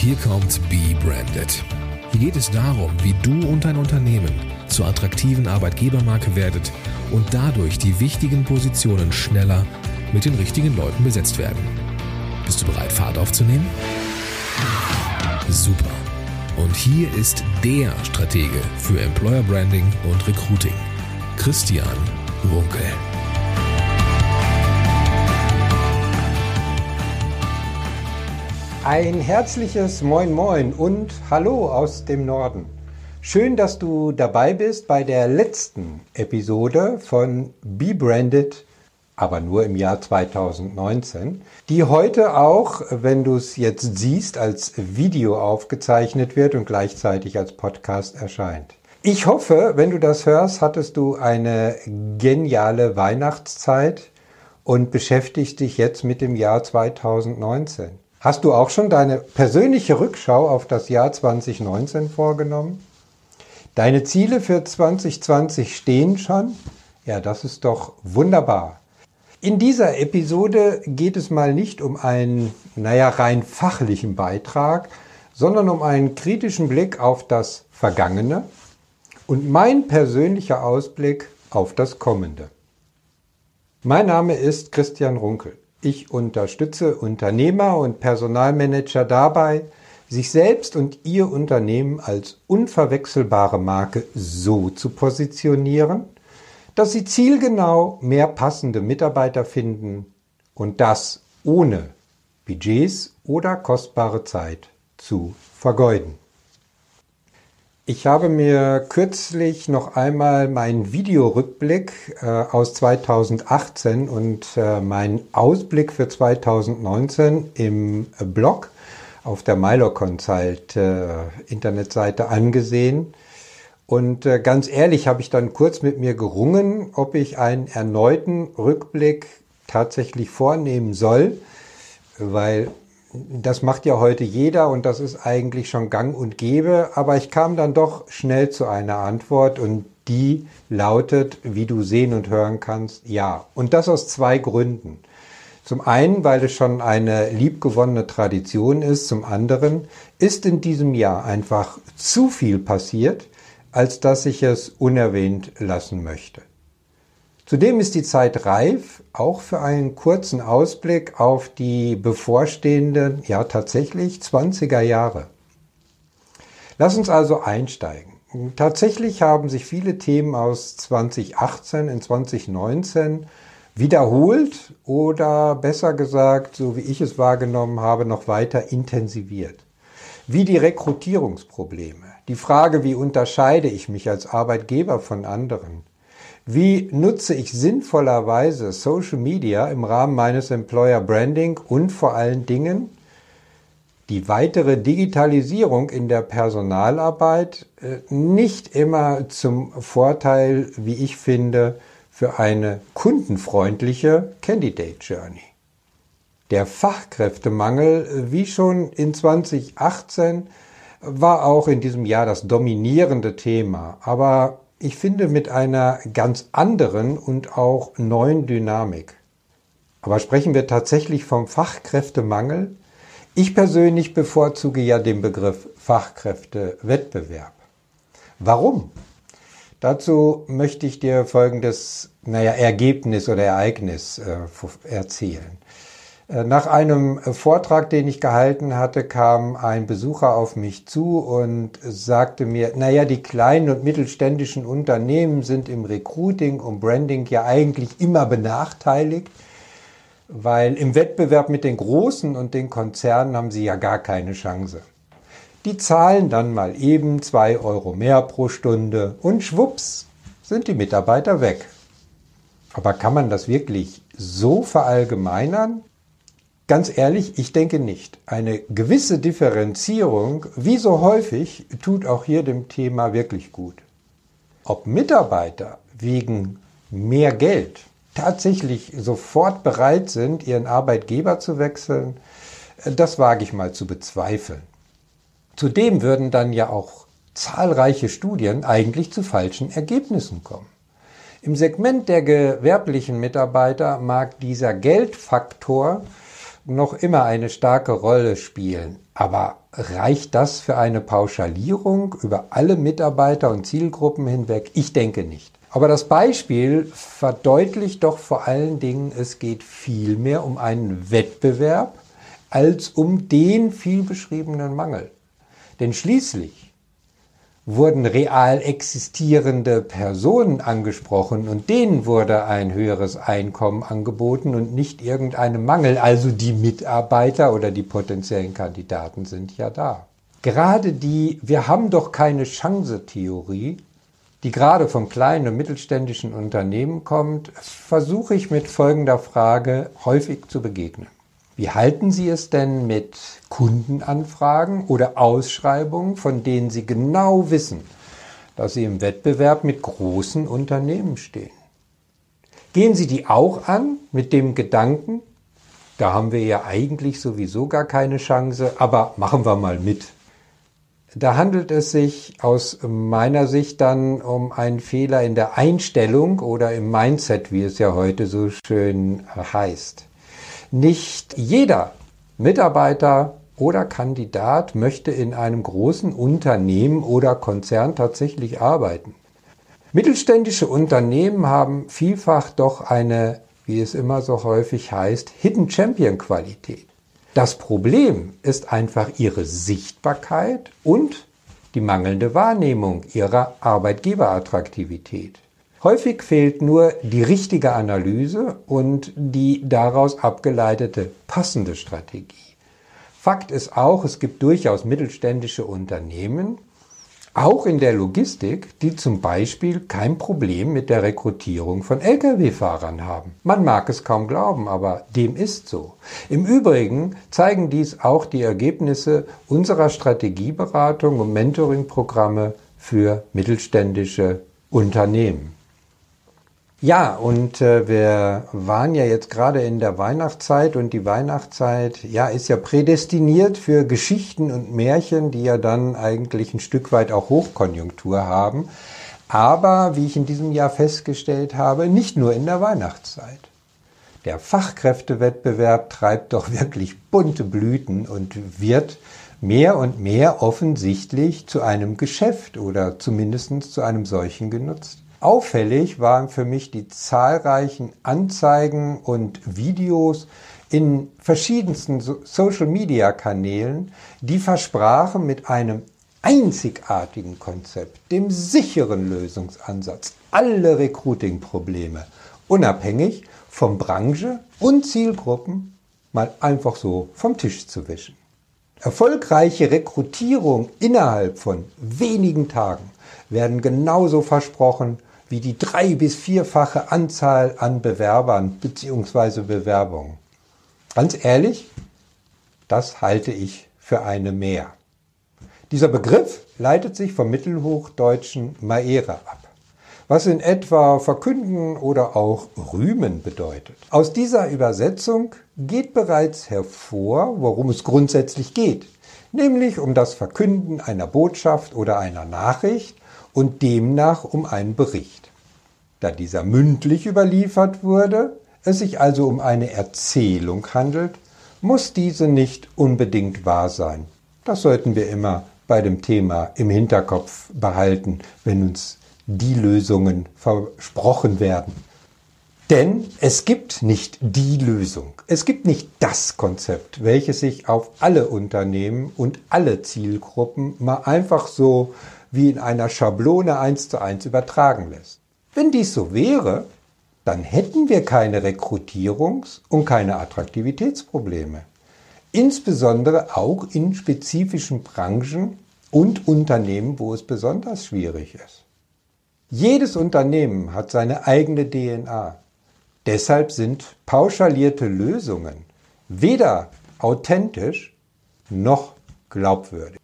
Hier kommt Be Branded. Hier geht es darum, wie du und dein Unternehmen zur attraktiven Arbeitgebermarke werdet und dadurch die wichtigen Positionen schneller mit den richtigen Leuten besetzt werden. Bist du bereit, Fahrt aufzunehmen? Super. Und hier ist der Stratege für Employer Branding und Recruiting, Christian Runkel. Ein herzliches Moin Moin und Hallo aus dem Norden. Schön, dass du dabei bist bei der letzten Episode von Be Branded, aber nur im Jahr 2019, die heute auch, wenn du es jetzt siehst, als Video aufgezeichnet wird und gleichzeitig als Podcast erscheint. Ich hoffe, wenn du das hörst, hattest du eine geniale Weihnachtszeit und beschäftigst dich jetzt mit dem Jahr 2019. Hast du auch schon deine persönliche Rückschau auf das Jahr 2019 vorgenommen? Deine Ziele für 2020 stehen schon? Ja, das ist doch wunderbar. In dieser Episode geht es mal nicht um einen, naja, rein fachlichen Beitrag, sondern um einen kritischen Blick auf das Vergangene und mein persönlicher Ausblick auf das Kommende. Mein Name ist Christian Runkel. Ich unterstütze Unternehmer und Personalmanager dabei, sich selbst und ihr Unternehmen als unverwechselbare Marke so zu positionieren, dass sie zielgenau mehr passende Mitarbeiter finden und das ohne Budgets oder kostbare Zeit zu vergeuden. Ich habe mir kürzlich noch einmal meinen Videorückblick äh, aus 2018 und äh, meinen Ausblick für 2019 im Blog auf der Milo Consult äh, Internetseite angesehen. Und äh, ganz ehrlich habe ich dann kurz mit mir gerungen, ob ich einen erneuten Rückblick tatsächlich vornehmen soll, weil das macht ja heute jeder und das ist eigentlich schon gang und gäbe, aber ich kam dann doch schnell zu einer Antwort und die lautet, wie du sehen und hören kannst, ja. Und das aus zwei Gründen. Zum einen, weil es schon eine liebgewonnene Tradition ist, zum anderen ist in diesem Jahr einfach zu viel passiert, als dass ich es unerwähnt lassen möchte. Zudem ist die Zeit reif, auch für einen kurzen Ausblick auf die bevorstehenden, ja tatsächlich 20er Jahre. Lass uns also einsteigen. Tatsächlich haben sich viele Themen aus 2018 in 2019 wiederholt oder besser gesagt, so wie ich es wahrgenommen habe, noch weiter intensiviert. Wie die Rekrutierungsprobleme, die Frage, wie unterscheide ich mich als Arbeitgeber von anderen, wie nutze ich sinnvollerweise Social Media im Rahmen meines Employer Branding und vor allen Dingen die weitere Digitalisierung in der Personalarbeit äh, nicht immer zum Vorteil, wie ich finde, für eine kundenfreundliche Candidate Journey. Der Fachkräftemangel, wie schon in 2018, war auch in diesem Jahr das dominierende Thema. Aber ich finde, mit einer ganz anderen und auch neuen Dynamik. Aber sprechen wir tatsächlich vom Fachkräftemangel? Ich persönlich bevorzuge ja den Begriff Fachkräftewettbewerb. Warum? Dazu möchte ich dir folgendes, naja, Ergebnis oder Ereignis äh, erzählen. Äh, nach einem Vortrag, den ich gehalten hatte, kam ein Besucher auf mich zu und sagte mir, naja, die kleinen und mittelständischen Unternehmen sind im Recruiting und Branding ja eigentlich immer benachteiligt, weil im Wettbewerb mit den Großen und den Konzernen haben sie ja gar keine Chance. Die zahlen dann mal eben zwei Euro mehr pro Stunde und schwupps sind die Mitarbeiter weg. Aber kann man das wirklich so verallgemeinern? Ganz ehrlich, ich denke nicht. Eine gewisse Differenzierung, wie so häufig, tut auch hier dem Thema wirklich gut. Ob Mitarbeiter wegen mehr Geld tatsächlich sofort bereit sind, ihren Arbeitgeber zu wechseln, das wage ich mal zu bezweifeln. Zudem würden dann ja auch zahlreiche Studien eigentlich zu falschen Ergebnissen kommen. Im Segment der gewerblichen Mitarbeiter mag dieser Geldfaktor noch immer eine starke Rolle spielen. Aber reicht das für eine Pauschalierung über alle Mitarbeiter und Zielgruppen hinweg? Ich denke nicht. Aber das Beispiel verdeutlicht doch vor allen Dingen, es geht vielmehr um einen Wettbewerb als um den viel beschriebenen Mangel. Denn schließlich wurden real existierende Personen angesprochen und denen wurde ein höheres Einkommen angeboten und nicht irgendeinem Mangel. Also die Mitarbeiter oder die potenziellen Kandidaten sind ja da. Gerade die Wir haben doch keine Chance-Theorie, die gerade von kleinen und mittelständischen Unternehmen kommt, versuche ich mit folgender Frage häufig zu begegnen. Wie halten Sie es denn mit Kundenanfragen oder Ausschreibungen, von denen Sie genau wissen, dass Sie im Wettbewerb mit großen Unternehmen stehen? Gehen Sie die auch an mit dem Gedanken, da haben wir ja eigentlich sowieso gar keine Chance, aber machen wir mal mit. Da handelt es sich aus meiner Sicht dann um einen Fehler in der Einstellung oder im Mindset, wie es ja heute so schön heißt. Nicht jeder Mitarbeiter oder Kandidat möchte in einem großen Unternehmen oder Konzern tatsächlich arbeiten. Mittelständische Unternehmen haben vielfach doch eine, wie es immer so häufig heißt, Hidden Champion Qualität. Das Problem ist einfach ihre Sichtbarkeit und die mangelnde Wahrnehmung ihrer Arbeitgeberattraktivität. Häufig fehlt nur die richtige Analyse und die daraus abgeleitete passende Strategie. Fakt ist auch, es gibt durchaus mittelständische Unternehmen, auch in der Logistik, die zum Beispiel kein Problem mit der Rekrutierung von Lkw-Fahrern haben. Man mag es kaum glauben, aber dem ist so. Im Übrigen zeigen dies auch die Ergebnisse unserer Strategieberatung und Mentoringprogramme für mittelständische Unternehmen. Ja, und äh, wir waren ja jetzt gerade in der Weihnachtszeit und die Weihnachtszeit, ja, ist ja prädestiniert für Geschichten und Märchen, die ja dann eigentlich ein Stück weit auch Hochkonjunktur haben. Aber, wie ich in diesem Jahr festgestellt habe, nicht nur in der Weihnachtszeit. Der Fachkräftewettbewerb treibt doch wirklich bunte Blüten und wird mehr und mehr offensichtlich zu einem Geschäft oder zumindest zu einem solchen genutzt. Auffällig waren für mich die zahlreichen Anzeigen und Videos in verschiedensten Social-Media-Kanälen, die versprachen mit einem einzigartigen Konzept, dem sicheren Lösungsansatz, alle Recruiting-Probleme, unabhängig von Branche und Zielgruppen, mal einfach so vom Tisch zu wischen. Erfolgreiche Rekrutierung innerhalb von wenigen Tagen werden genauso versprochen wie die drei- bis vierfache Anzahl an Bewerbern bzw. Bewerbungen. Ganz ehrlich, das halte ich für eine mehr. Dieser Begriff leitet sich vom mittelhochdeutschen Maere ab, was in etwa verkünden oder auch rühmen bedeutet. Aus dieser Übersetzung geht bereits hervor, worum es grundsätzlich geht, nämlich um das Verkünden einer Botschaft oder einer Nachricht und demnach um einen Bericht. Da dieser mündlich überliefert wurde, es sich also um eine Erzählung handelt, muss diese nicht unbedingt wahr sein. Das sollten wir immer bei dem Thema im Hinterkopf behalten, wenn uns die Lösungen versprochen werden. Denn es gibt nicht die Lösung. Es gibt nicht das Konzept, welches sich auf alle Unternehmen und alle Zielgruppen mal einfach so wie in einer Schablone eins zu eins übertragen lässt. Wenn dies so wäre, dann hätten wir keine Rekrutierungs- und keine Attraktivitätsprobleme. Insbesondere auch in spezifischen Branchen und Unternehmen, wo es besonders schwierig ist. Jedes Unternehmen hat seine eigene DNA. Deshalb sind pauschalierte Lösungen weder authentisch noch glaubwürdig.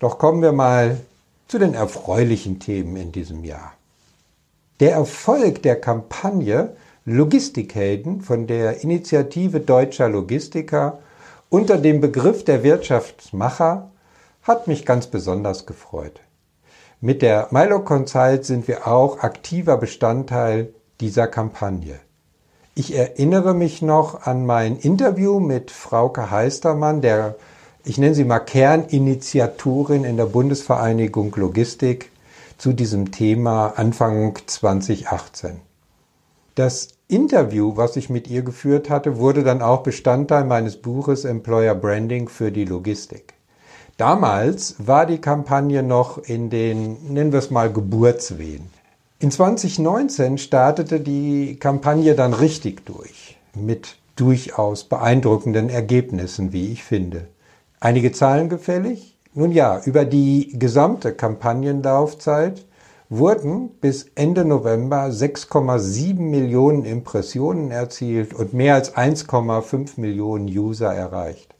Doch kommen wir mal zu den erfreulichen Themen in diesem Jahr. Der Erfolg der Kampagne Logistikhelden von der Initiative Deutscher Logistiker unter dem Begriff der Wirtschaftsmacher hat mich ganz besonders gefreut. Mit der Milo Consult sind wir auch aktiver Bestandteil dieser Kampagne. Ich erinnere mich noch an mein Interview mit Frauke Heistermann, der, ich nenne sie mal Kerninitiatorin in der Bundesvereinigung Logistik zu diesem Thema Anfang 2018. Das Interview, was ich mit ihr geführt hatte, wurde dann auch Bestandteil meines Buches Employer Branding für die Logistik. Damals war die Kampagne noch in den, nennen wir es mal, Geburtswehen. In 2019 startete die Kampagne dann richtig durch, mit durchaus beeindruckenden Ergebnissen, wie ich finde. Einige Zahlen gefällig? Nun ja, über die gesamte Kampagnenlaufzeit wurden bis Ende November 6,7 Millionen Impressionen erzielt und mehr als 1,5 Millionen User erreicht.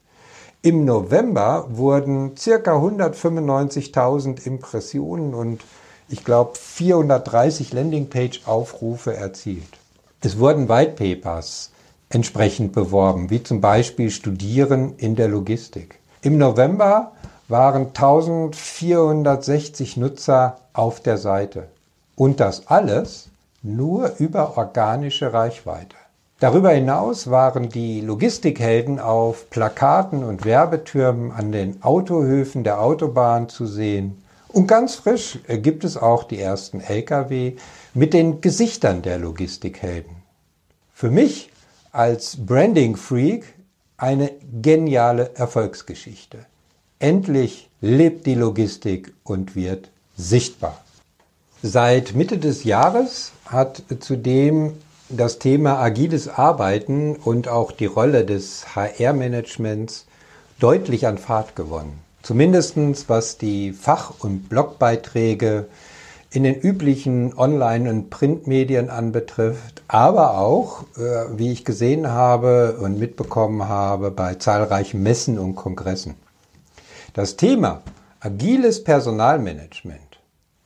Im November wurden circa 195.000 Impressionen und ich glaube 430 Landingpage-Aufrufe erzielt. Es wurden White Papers entsprechend beworben, wie zum Beispiel Studieren in der Logistik. Im November waren 1460 Nutzer auf der Seite. Und das alles nur über organische Reichweite. Darüber hinaus waren die Logistikhelden auf Plakaten und Werbetürmen an den Autohöfen der Autobahn zu sehen. Und ganz frisch gibt es auch die ersten Lkw mit den Gesichtern der Logistikhelden. Für mich als Branding Freak eine geniale Erfolgsgeschichte. Endlich lebt die Logistik und wird sichtbar. Seit Mitte des Jahres hat zudem das Thema agiles Arbeiten und auch die Rolle des HR-Managements deutlich an Fahrt gewonnen. Zumindestens was die Fach- und Blogbeiträge in den üblichen Online- und Printmedien anbetrifft, aber auch, äh, wie ich gesehen habe und mitbekommen habe, bei zahlreichen Messen und Kongressen. Das Thema agiles Personalmanagement,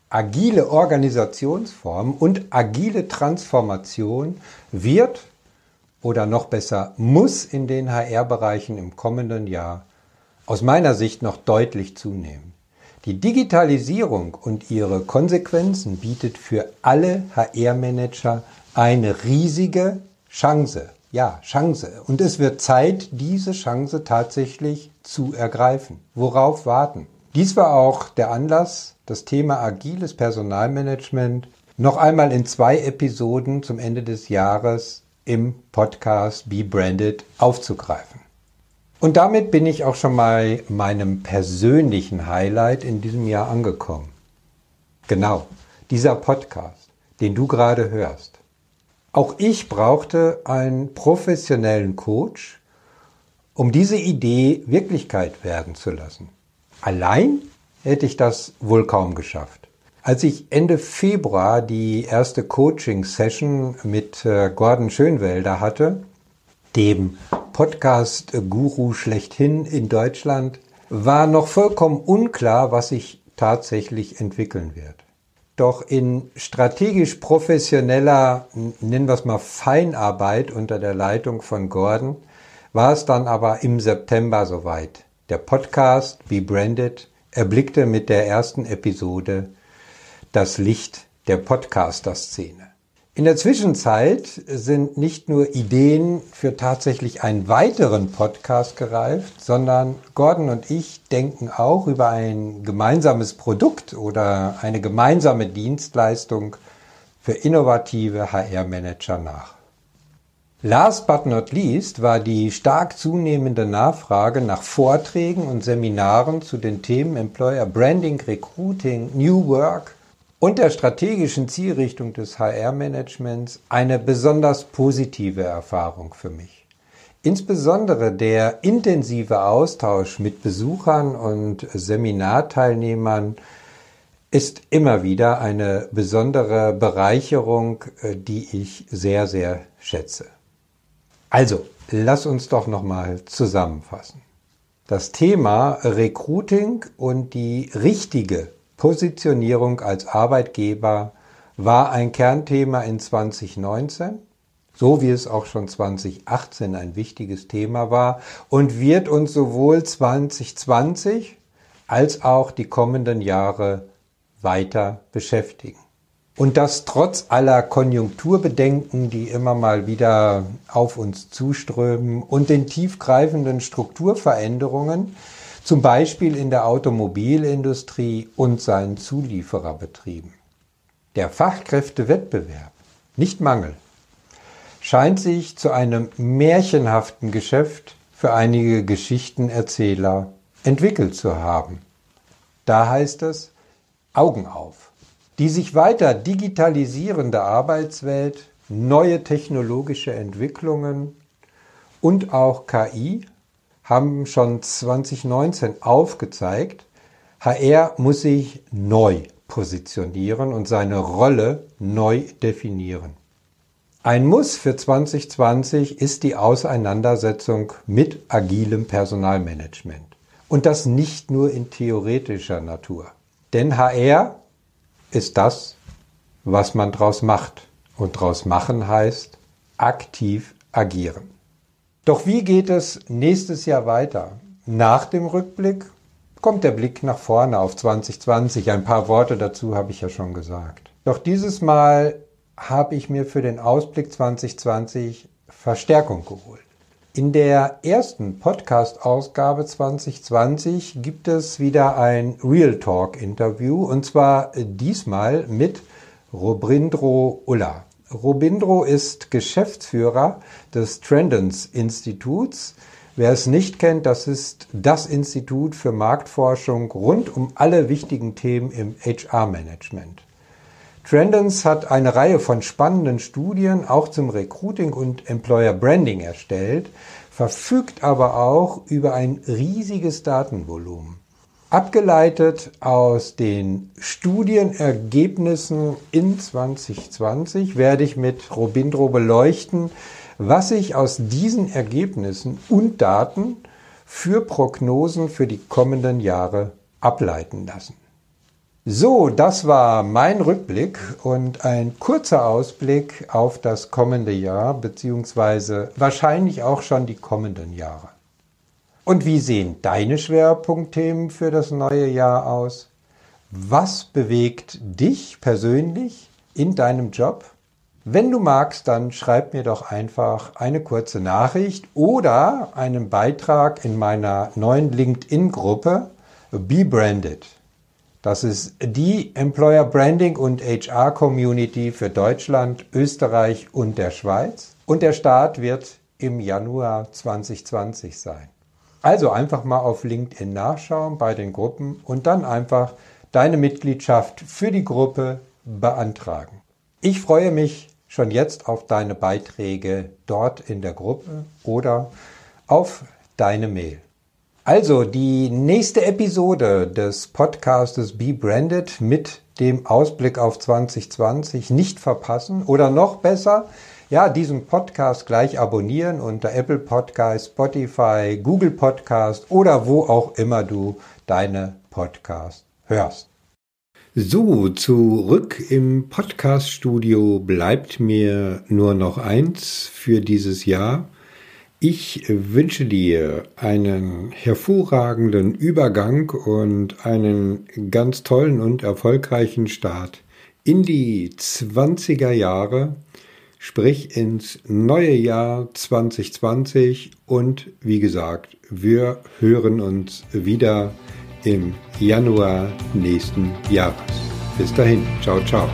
agile Organisationsformen und agile Transformation wird oder noch besser muss in den HR-Bereichen im kommenden Jahr aus meiner Sicht noch deutlich zunehmen. Die Digitalisierung und ihre Konsequenzen bietet für alle HR-Manager eine riesige Chance. Ja, Chance. Und es wird Zeit, diese Chance tatsächlich zu ergreifen. Worauf warten? Dies war auch der Anlass, das Thema agiles Personalmanagement noch einmal in zwei Episoden zum Ende des Jahres im Podcast Be Branded aufzugreifen. Und damit bin ich auch schon mal meinem persönlichen Highlight in diesem Jahr angekommen. Genau, dieser Podcast, den du gerade hörst. Auch ich brauchte einen professionellen Coach, um diese Idee Wirklichkeit werden zu lassen. Allein hätte ich das wohl kaum geschafft. Als ich Ende Februar die erste Coaching-Session mit äh, Gordon Schönwelder hatte, dem Podcast-Guru schlechthin in Deutschland, war noch vollkommen unklar, was sich tatsächlich entwickeln wird. Doch in strategisch professioneller, nennen wir es mal Feinarbeit unter der Leitung von Gordon, war es dann aber im September soweit. Der Podcast Be Branded erblickte mit der ersten Episode das Licht der Podcaster-Szene. In der Zwischenzeit sind nicht nur Ideen für tatsächlich einen weiteren Podcast gereift, sondern Gordon und ich denken auch über ein gemeinsames Produkt oder eine gemeinsame Dienstleistung für innovative HR-Manager nach. Last but not least war die stark zunehmende Nachfrage nach Vorträgen und Seminaren zu den Themen Employer Branding, Recruiting, New Work und der strategischen Zielrichtung des HR-Managements eine besonders positive Erfahrung für mich. Insbesondere der intensive Austausch mit Besuchern und Seminarteilnehmern ist immer wieder eine besondere Bereicherung, äh, die ich sehr, sehr schätze. Also, lass uns doch nochmal zusammenfassen. Das Thema Recruiting und die richtige Positionierung als Arbeitgeber war ein Kernthema in 2019, so wie es auch schon 2018 ein wichtiges Thema war und wird uns sowohl 2020 als auch die kommenden Jahre weiter beschäftigen. Und das trotz aller Konjunkturbedenken, die immer mal wieder auf uns zuströmen und den tiefgreifenden Strukturveränderungen, zum Beispiel in der Automobilindustrie und seinen Zuliefererbetrieben. Der Fachkräftewettbewerb, nicht Mangel, scheint sich zu einem märchenhaften Geschäft für einige Geschichtenerzähler entwickelt zu haben. Da heißt es Augen auf. Die sich weiter digitalisierende Arbeitswelt, neue technologische Entwicklungen und auch KI haben schon 2019 aufgezeigt, HR muss sich neu positionieren und seine Rolle neu definieren. Ein Muss für 2020 ist die Auseinandersetzung mit agilem Personalmanagement. Und das nicht nur in theoretischer Natur. Denn HR ist das, was man draus macht. Und draus machen heißt aktiv agieren. Doch wie geht es nächstes Jahr weiter? Nach dem Rückblick kommt der Blick nach vorne auf 2020. Ein paar Worte dazu habe ich ja schon gesagt. Doch dieses Mal habe ich mir für den Ausblick 2020 Verstärkung geholt. In der ersten Podcast-Ausgabe 2020 gibt es wieder ein Real Talk-Interview und zwar diesmal mit Robindro Ulla. Robindro ist Geschäftsführer des Trendens Instituts. Wer es nicht kennt, das ist das Institut für Marktforschung rund um alle wichtigen Themen im HR-Management. Trendens hat eine Reihe von spannenden Studien auch zum Recruiting und Employer Branding erstellt, verfügt aber auch über ein riesiges Datenvolumen. Abgeleitet aus den Studienergebnissen in 2020 werde ich mit Robindro beleuchten, was sich aus diesen Ergebnissen und Daten für Prognosen für die kommenden Jahre ableiten lassen. So, das war mein Rückblick und ein kurzer Ausblick auf das kommende Jahr, beziehungsweise wahrscheinlich auch schon die kommenden Jahre. Und wie sehen deine Schwerpunktthemen für das neue Jahr aus? Was bewegt dich persönlich in deinem Job? Wenn du magst, dann schreib mir doch einfach eine kurze Nachricht oder einen Beitrag in meiner neuen LinkedIn-Gruppe Be Branded. Das ist die Employer Branding und HR Community für Deutschland, Österreich und der Schweiz. Und der Start wird im Januar 2020 sein. Also einfach mal auf LinkedIn nachschauen bei den Gruppen und dann einfach deine Mitgliedschaft für die Gruppe beantragen. Ich freue mich schon jetzt auf deine Beiträge dort in der Gruppe oder auf deine Mail. Also die nächste Episode des Podcastes Be Branded mit dem Ausblick auf 2020 nicht verpassen oder noch besser, ja, diesen Podcast gleich abonnieren unter Apple Podcast, Spotify, Google Podcast oder wo auch immer du deine Podcast hörst. So, zurück im Podcaststudio bleibt mir nur noch eins für dieses Jahr. Ich wünsche dir einen hervorragenden Übergang und einen ganz tollen und erfolgreichen Start in die 20er Jahre, sprich ins neue Jahr 2020 und wie gesagt, wir hören uns wieder im Januar nächsten Jahres. Bis dahin, ciao, ciao.